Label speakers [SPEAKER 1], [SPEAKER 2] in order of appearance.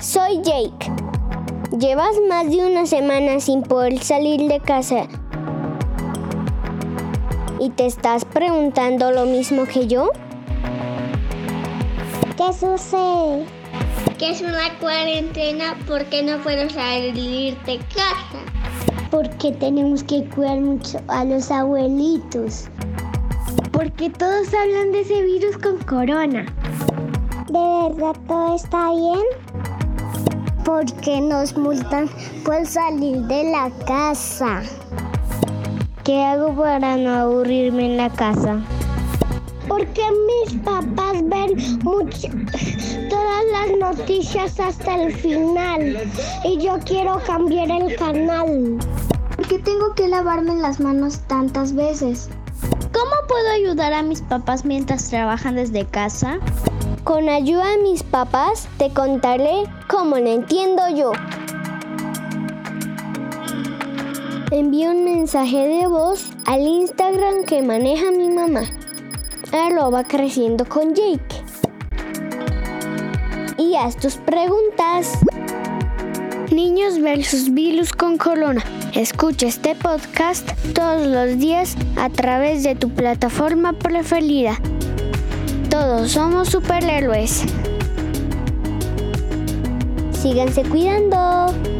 [SPEAKER 1] Soy Jake. Llevas más de una semana sin poder salir de casa y te estás preguntando lo mismo que yo.
[SPEAKER 2] ¿Qué sucede?
[SPEAKER 3] Que es una cuarentena porque no puedo salir de casa.
[SPEAKER 2] Porque tenemos que cuidar mucho a los abuelitos.
[SPEAKER 1] Porque todos hablan de ese virus con corona.
[SPEAKER 2] ¿De verdad todo está bien? Porque nos multan por salir de la casa.
[SPEAKER 1] ¿Qué hago para no aburrirme en la casa?
[SPEAKER 2] Porque mis papás ven mucho, todas las noticias hasta el final y yo quiero cambiar el canal.
[SPEAKER 1] Porque tengo que lavarme las manos tantas veces.
[SPEAKER 4] ¿Cómo puedo ayudar a mis papás mientras trabajan desde casa?
[SPEAKER 1] Con ayuda de mis papás te contaré cómo lo entiendo yo. Envío un mensaje de voz al Instagram que maneja mi mamá. Arroba creciendo con Jake. Y haz tus preguntas. Niños versus virus con corona. Escucha este podcast todos los días a través de tu plataforma preferida. Todos somos superhéroes. Síganse cuidando.